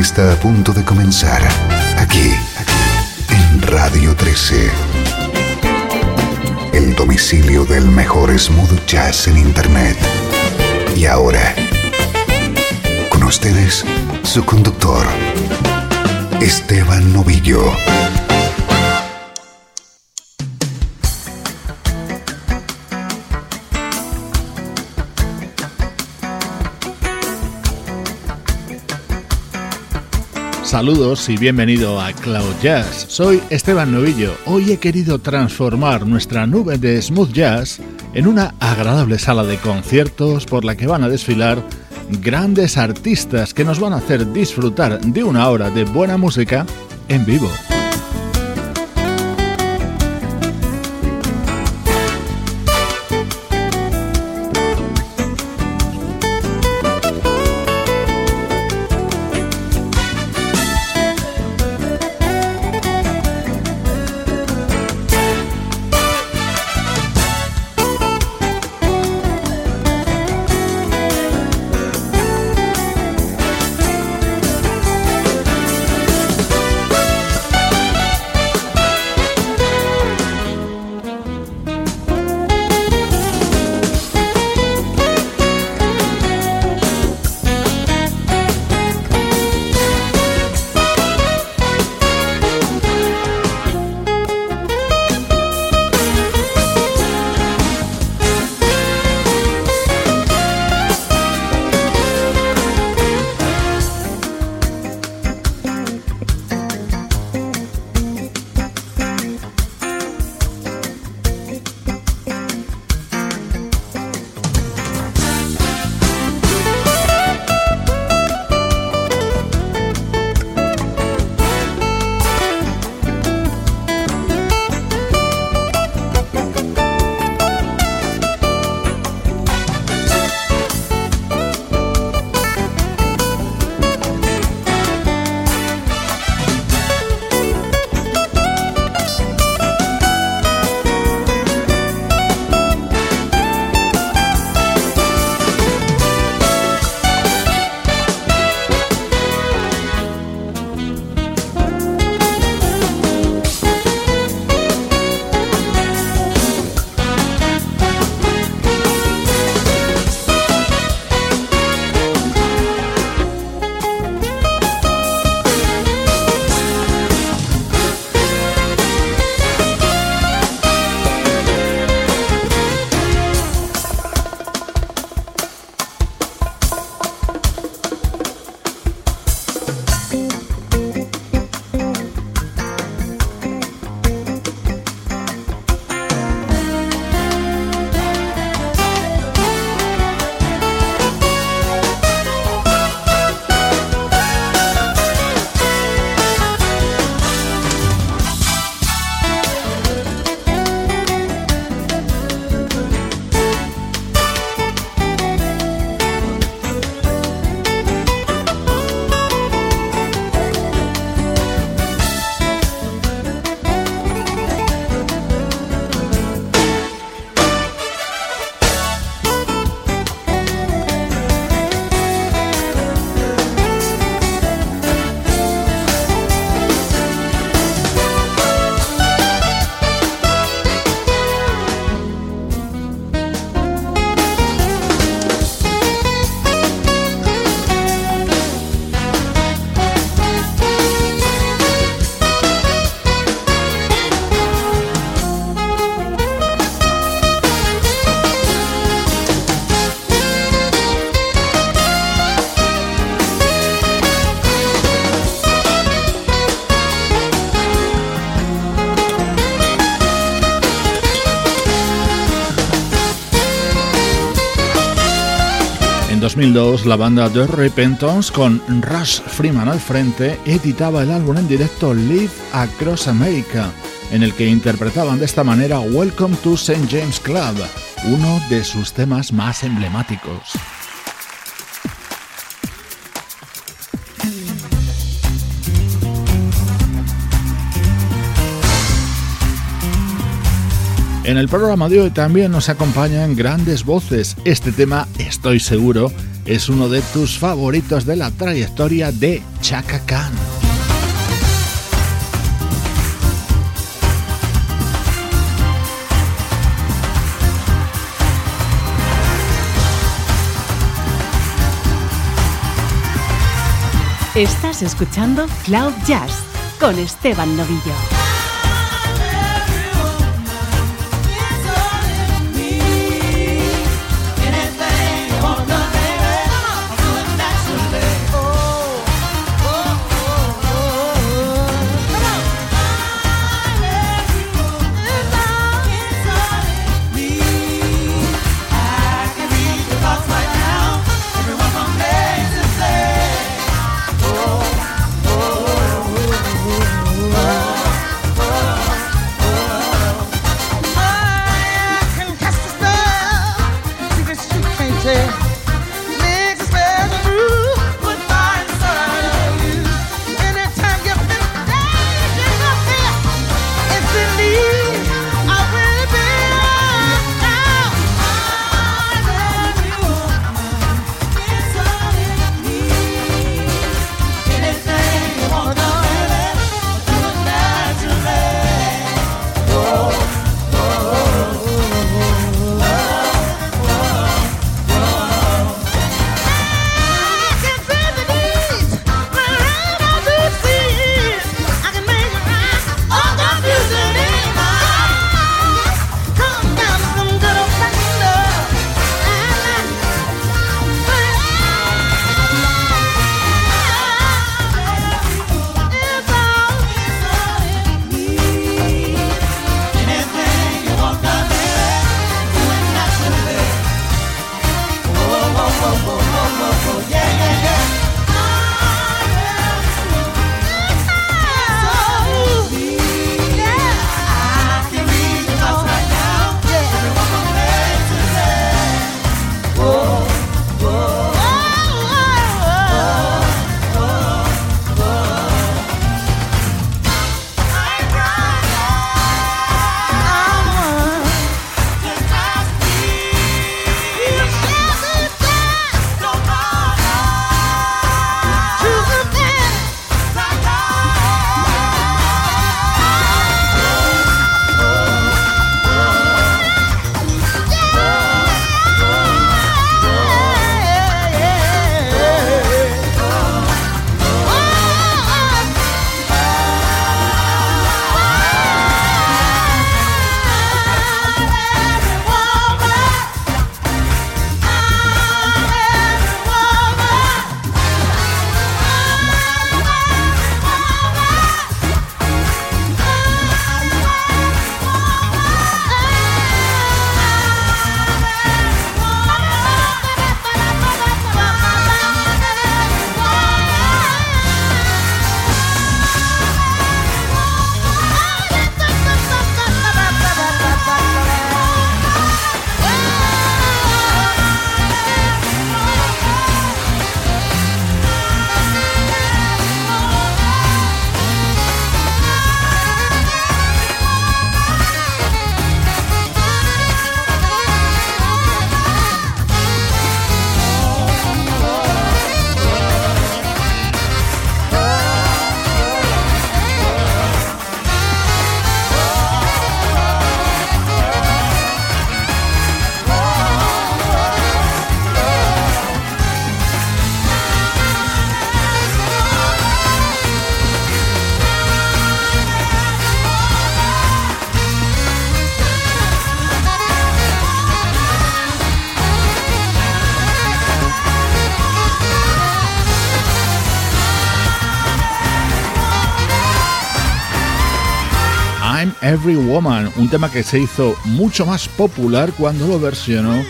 Está a punto de comenzar aquí, en Radio 13. El domicilio del mejor smooth jazz en Internet. Y ahora, con ustedes, su conductor, Esteban Novillo. Saludos y bienvenido a Cloud Jazz. Soy Esteban Novillo. Hoy he querido transformar nuestra nube de smooth jazz en una agradable sala de conciertos por la que van a desfilar grandes artistas que nos van a hacer disfrutar de una hora de buena música en vivo. 2002, la banda The Repentance, con Rush Freeman al frente, editaba el álbum en directo Live Across America, en el que interpretaban de esta manera Welcome to St. James Club, uno de sus temas más emblemáticos. En el programa de hoy también nos acompañan grandes voces. Este tema, estoy seguro, es uno de tus favoritos de la trayectoria de Chaka Khan. Estás escuchando Cloud Jazz con Esteban Novillo. Every Woman, un tema que se hizo mucho más popular cuando lo versionó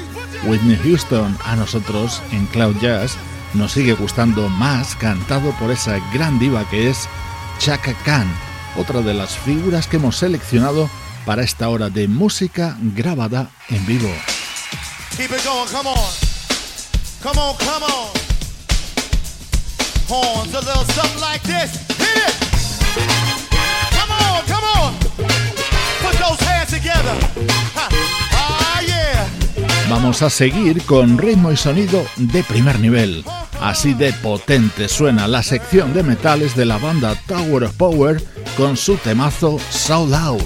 Whitney Houston. A nosotros en Cloud Jazz nos sigue gustando más cantado por esa gran diva que es Chaka Khan, otra de las figuras que hemos seleccionado para esta hora de música grabada en vivo. Vamos a seguir con ritmo y sonido de primer nivel. Así de potente suena la sección de metales de la banda Tower of Power con su temazo Soul Out.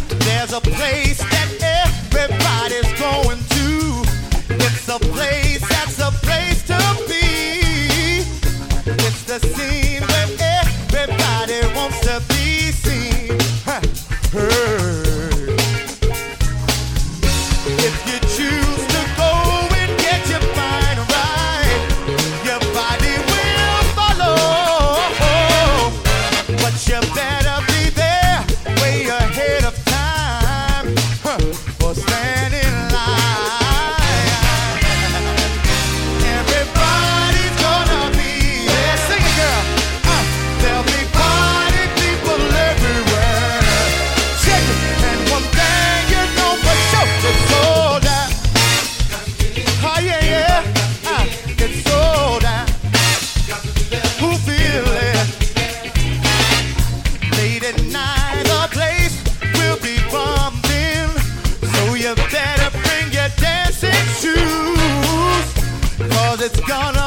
Cause it's gonna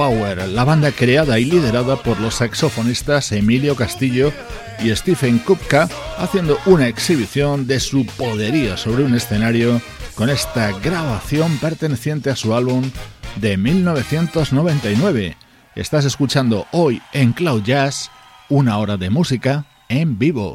Power, la banda creada y liderada por los saxofonistas Emilio Castillo y Stephen Kupka, haciendo una exhibición de su poderío sobre un escenario con esta grabación perteneciente a su álbum de 1999. Estás escuchando hoy en Cloud Jazz una hora de música en vivo.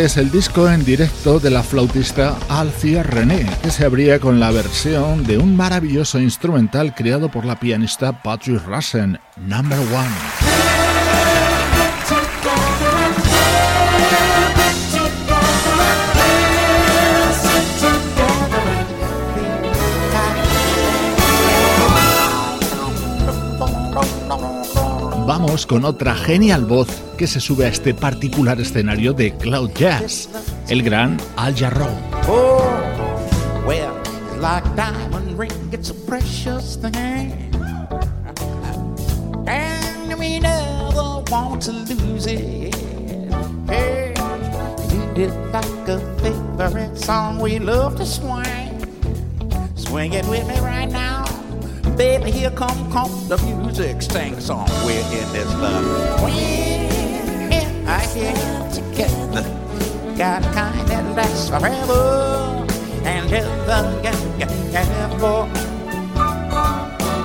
el disco en directo de la flautista Alcia René, que se abría con la versión de un maravilloso instrumental creado por la pianista Patrick Russen, Number One. vamos con otra genial voz que se sube a este particular escenario de Cloud Jazz, el gran Al Jarreau. Oh, well, like diamond ring, it's a precious thing. And we never want to lose it. Hey, it like a favorite song we love to swing. Swing it with me right now. Baby, here come, come the music, sing song. We're in this love. When Hear you together, got a kind that lasts forever and ever, ever.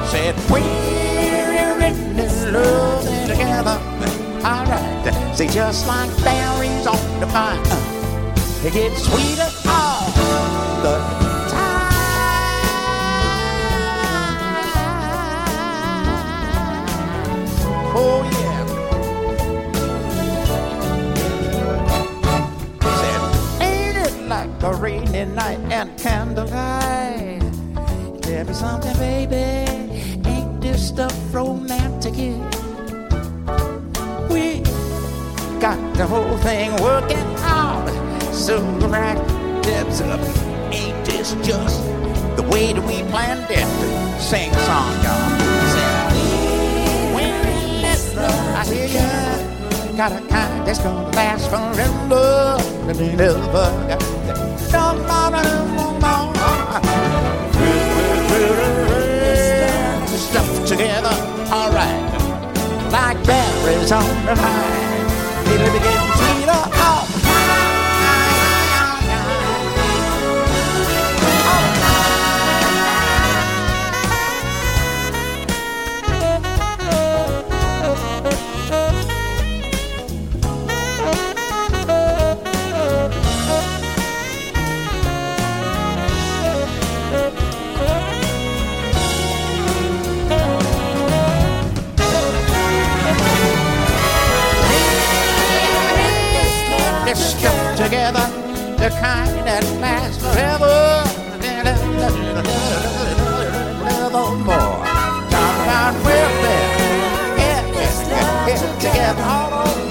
Said we're in this love together. Alright, see, just like berries on the vine, it gets sweeter night and candlelight? Tell me something, baby. Ain't this stuff romantic? We got the whole thing working out so right. Debs up. Ain't this just the way that we planned it? Sing song, y'all. I hear ya got a kind that's gonna last forever. Never got no, no, no, no, no. Stuff together, alright. Like berries on the vine. The kind that lasts forever. Nevermore. Talk about welfare. Yeah, yeah, yeah. Together all over.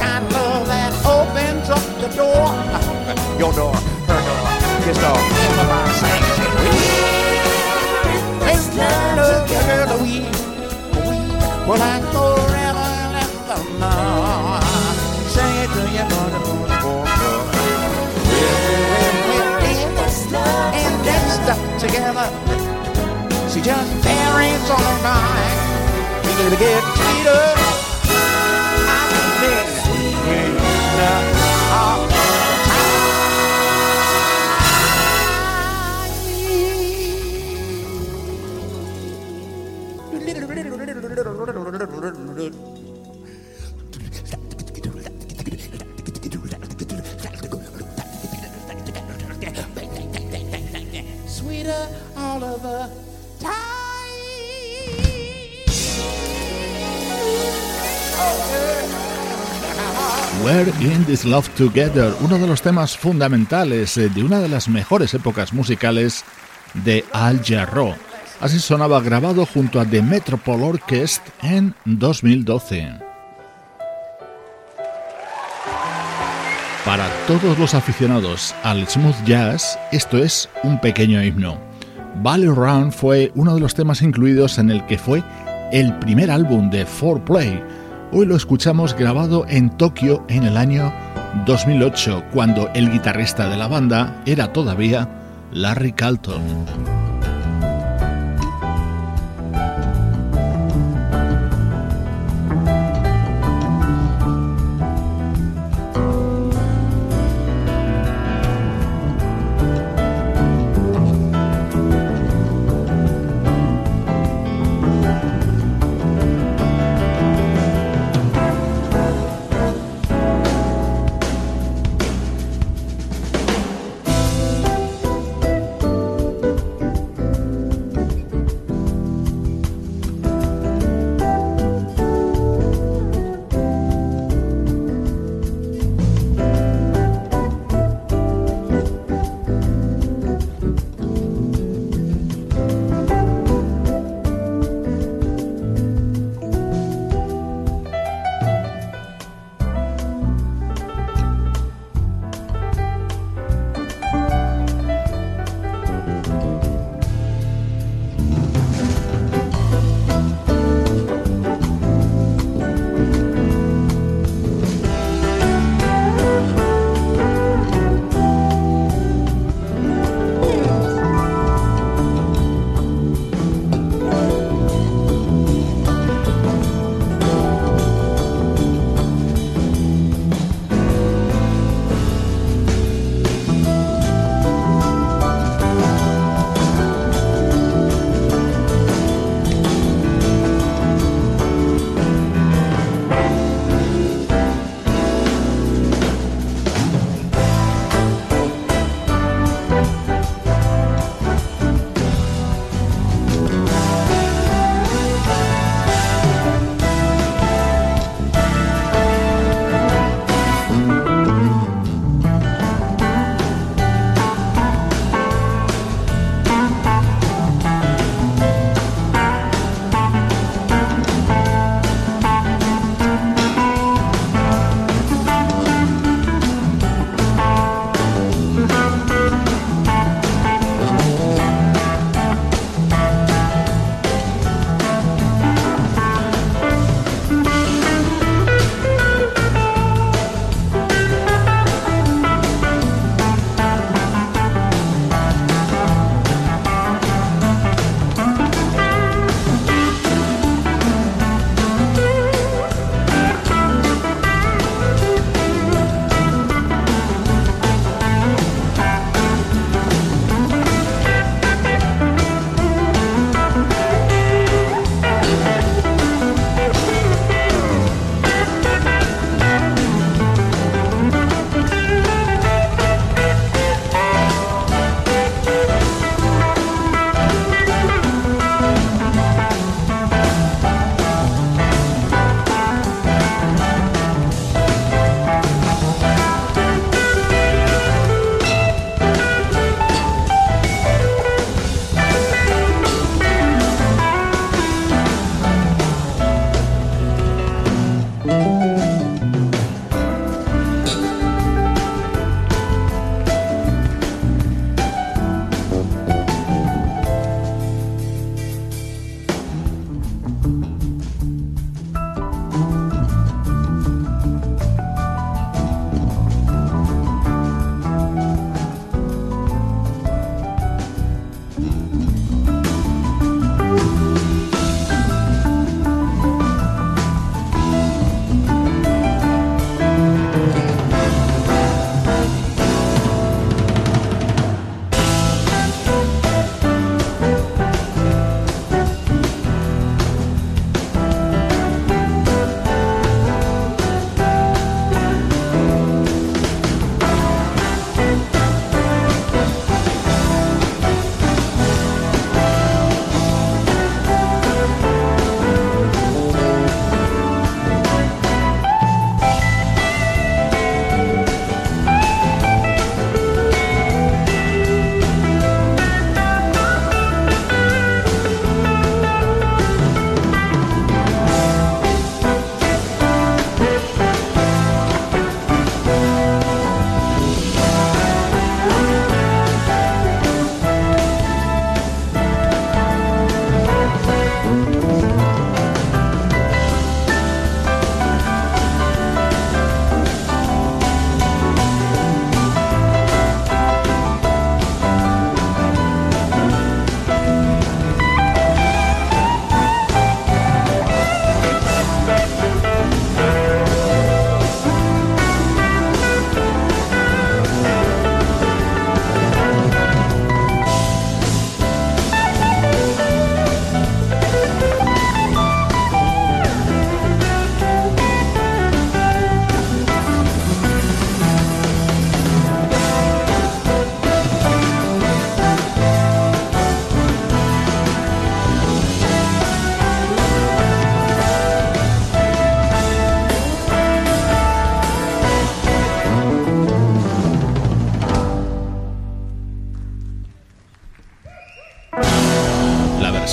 Kind of love that opens up the door. Your door, her door, his door. Everybody sings it. We, together, we, we, well, I forever together. She just varies on her mind. We need to get sweeter. I can sweeter. We're in This Love Together, uno de los temas fundamentales eh, de una de las mejores épocas musicales de Al Jarreau. Así sonaba grabado junto a The Metropole Orchestra en 2012. Para todos los aficionados al smooth jazz, esto es un pequeño himno. Valley Run fue uno de los temas incluidos en el que fue el primer álbum de 4Play. Hoy lo escuchamos grabado en Tokio en el año 2008, cuando el guitarrista de la banda era todavía Larry Calton.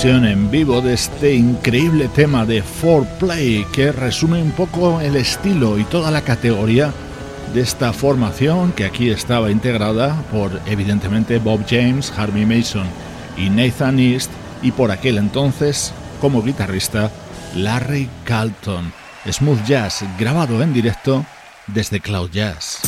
En vivo de este increíble tema de 4Play que resume un poco el estilo y toda la categoría de esta formación que aquí estaba integrada por evidentemente Bob James, Harvey Mason y Nathan East y por aquel entonces como guitarrista Larry Carlton. Smooth Jazz grabado en directo desde Cloud Jazz.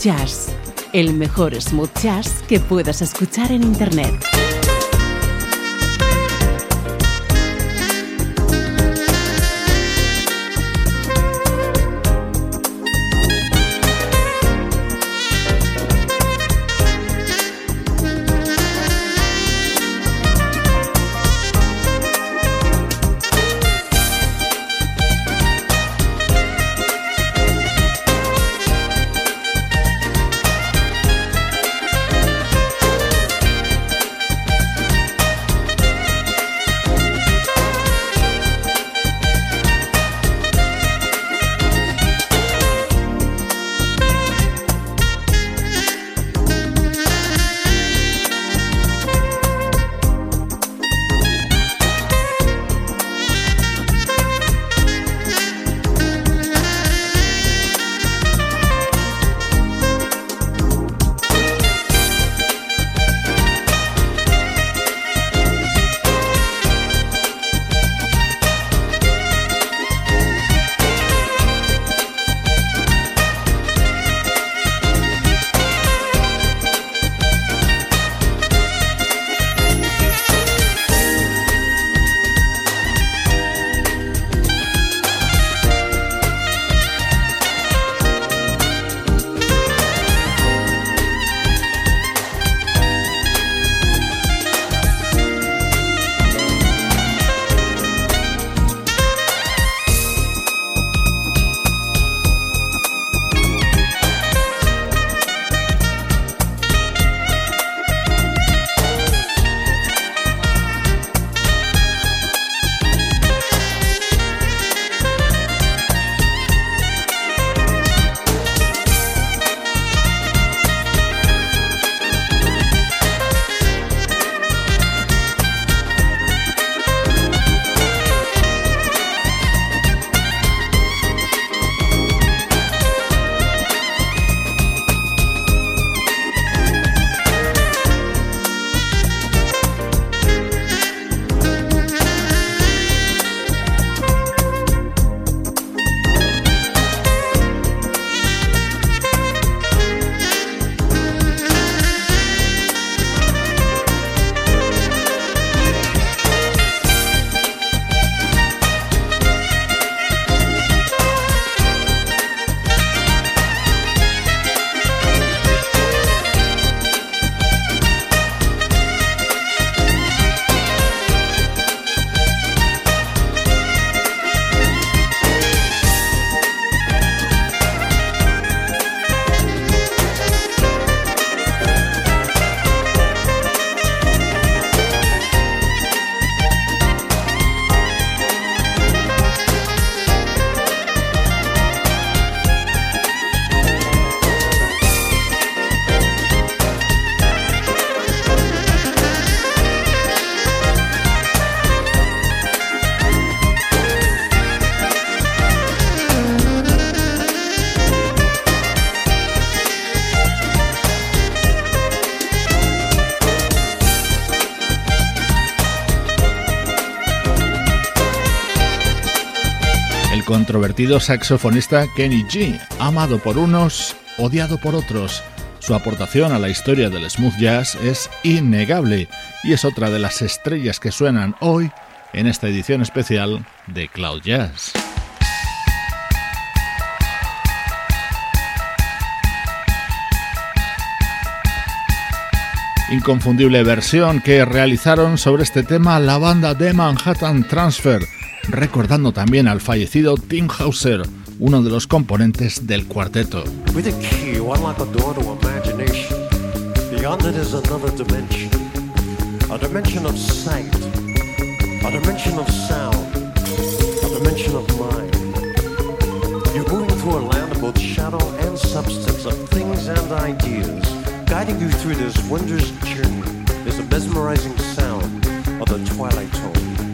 Jazz, el mejor smooth jazz que puedas escuchar en Internet. Controvertido saxofonista Kenny G, amado por unos, odiado por otros. Su aportación a la historia del smooth jazz es innegable y es otra de las estrellas que suenan hoy en esta edición especial de Cloud Jazz. Inconfundible versión que realizaron sobre este tema la banda de Manhattan Transfer recordando también al fallecido Tim Hauser, uno de los componentes del cuarteto. Guiding you through this wondrous journey is a mesmerizing sound of the twilight tone.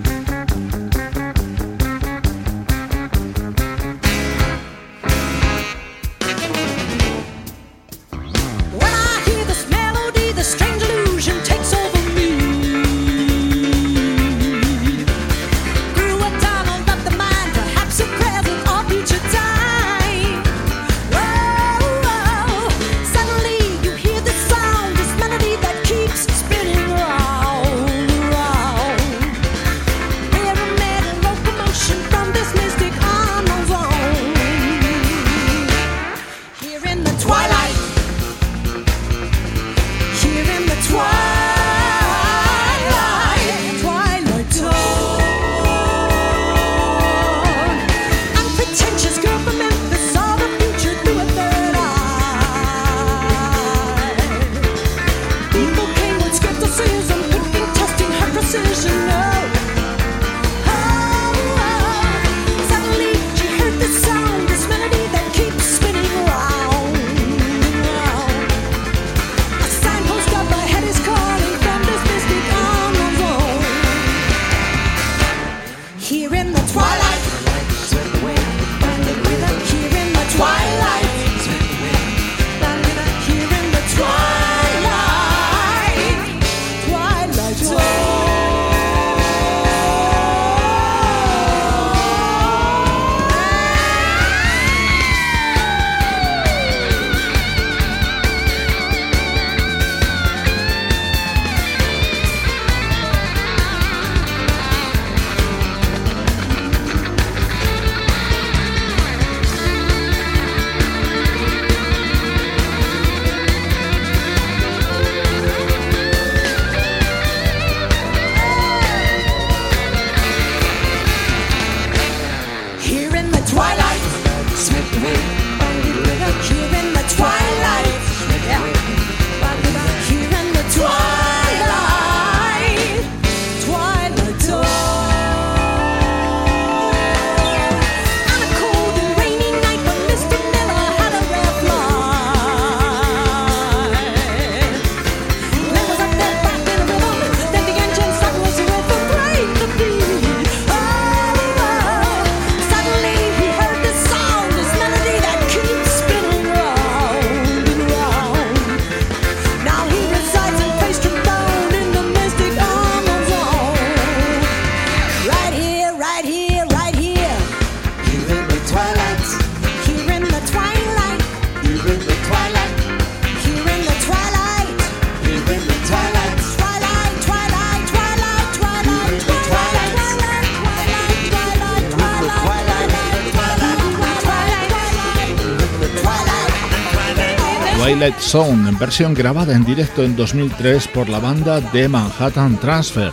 Twilight Zone, versión grabada en directo en 2003 por la banda de Manhattan Transfer.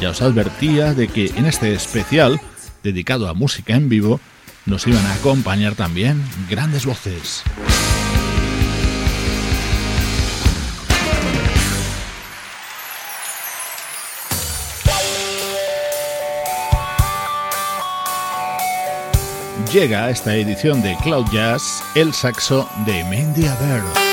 Ya os advertía de que en este especial, dedicado a música en vivo, nos iban a acompañar también grandes voces. Llega a esta edición de Cloud Jazz el saxo de Mandy Aver.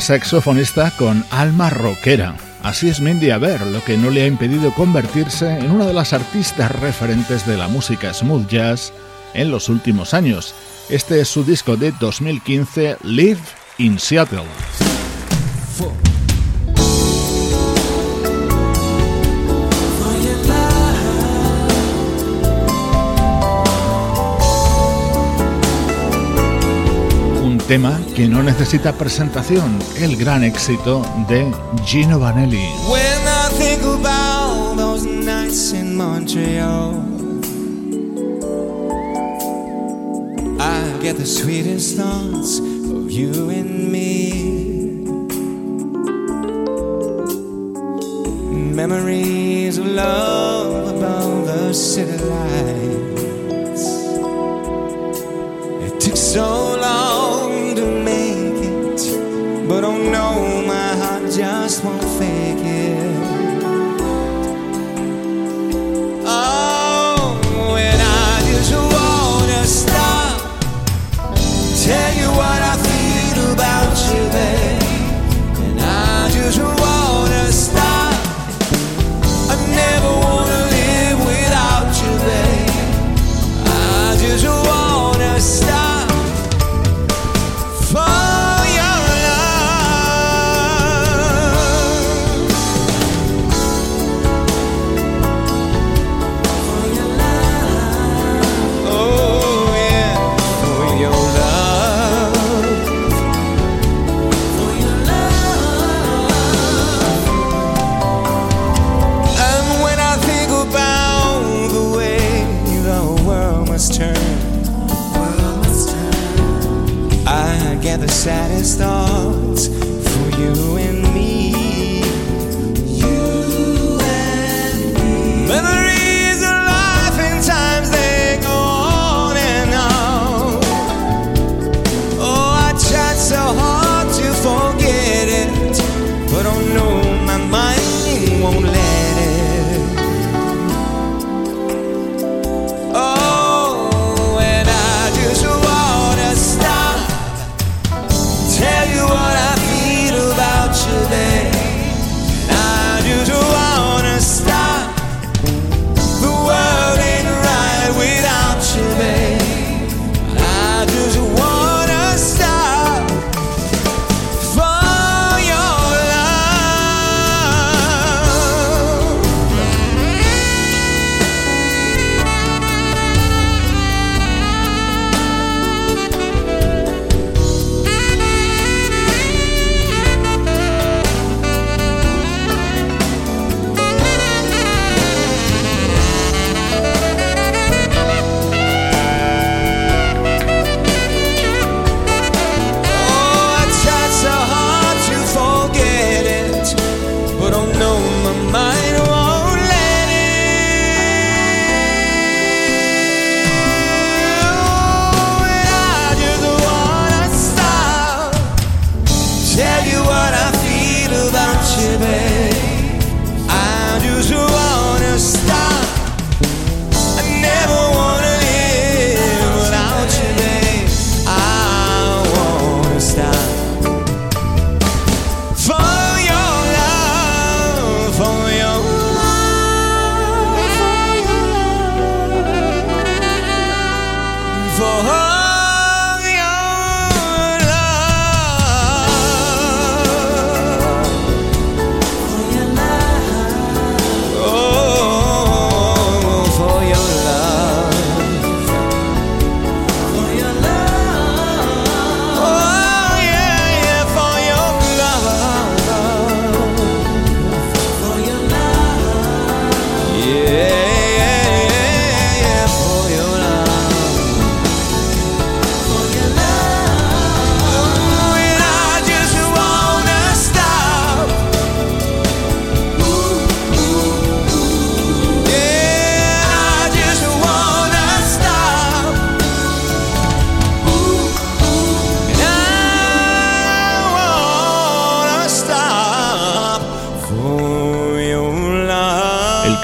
Saxofonista con alma rockera. Así es Mindy ver lo que no le ha impedido convertirse en una de las artistas referentes de la música smooth jazz en los últimos años. Este es su disco de 2015, Live in Seattle. Tema que no necesita presentación, el gran éxito de Gino Vanelli. When I think about those nights in Montreal, I get the sweetest thoughts of you and me. Memories of love above the city lights. It took so But won't.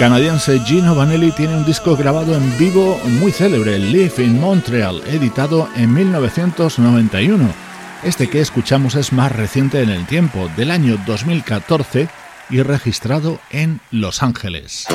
Canadiense Gino Vanelli tiene un disco grabado en vivo muy célebre, Live in Montreal, editado en 1991. Este que escuchamos es más reciente en el tiempo, del año 2014 y registrado en Los Ángeles.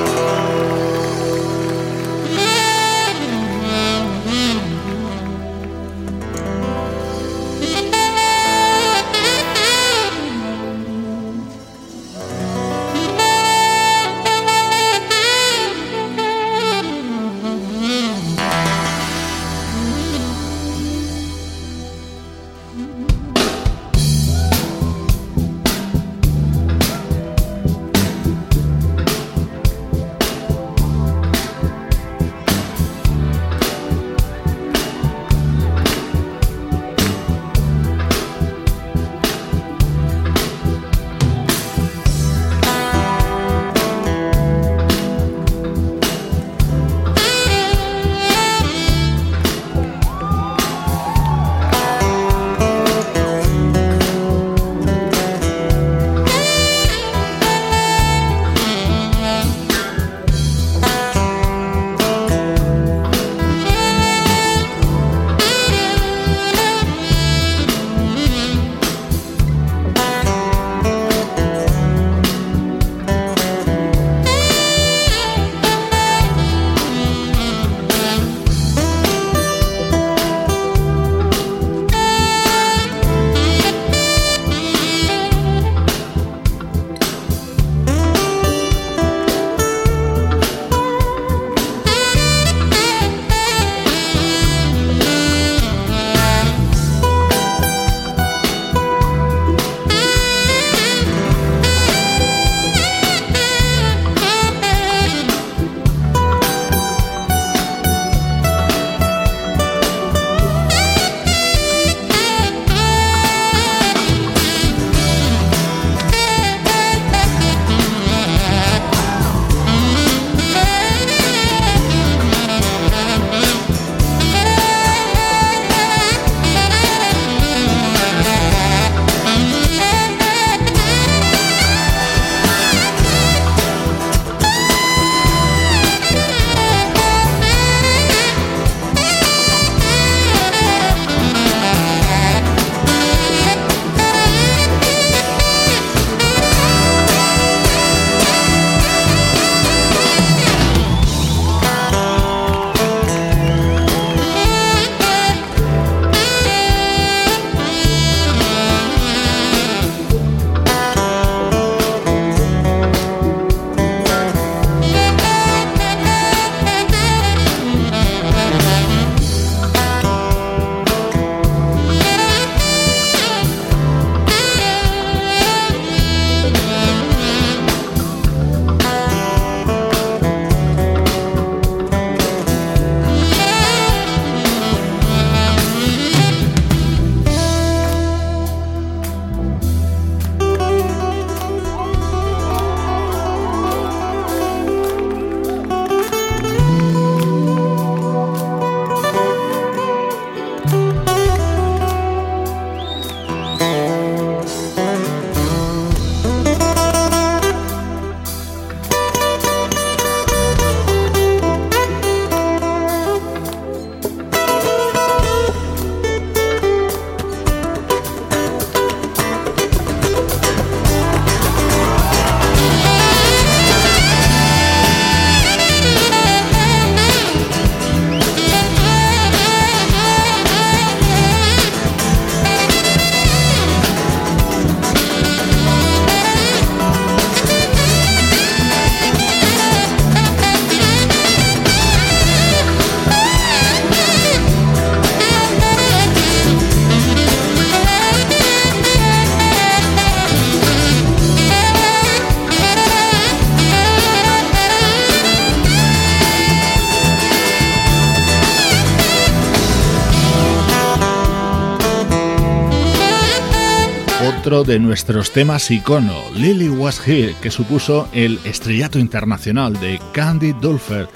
De nuestros temas icono, Lily Was Here, que supuso el estrellato internacional de Candy Dulfer.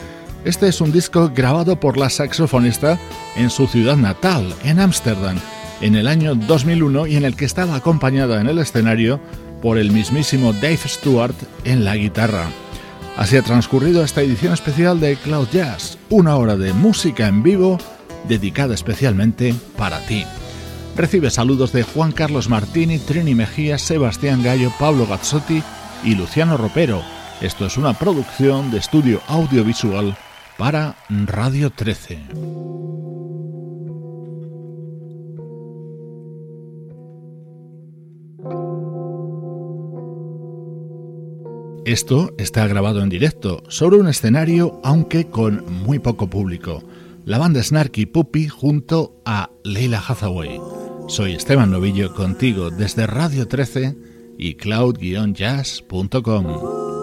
Este es un disco grabado por la saxofonista en su ciudad natal, en Ámsterdam, en el año 2001 y en el que estaba acompañada en el escenario por el mismísimo Dave Stewart en la guitarra. Así ha transcurrido esta edición especial de Cloud Jazz, una hora de música en vivo dedicada especialmente para ti. Recibe saludos de Juan Carlos Martini, Trini Mejía, Sebastián Gallo, Pablo Gazzotti y Luciano Ropero. Esto es una producción de estudio audiovisual para Radio 13. Esto está grabado en directo, sobre un escenario, aunque con muy poco público. La banda Snarky Puppy junto a Leila Hathaway. Soy Esteban Novillo contigo desde Radio 13 y cloud-jazz.com.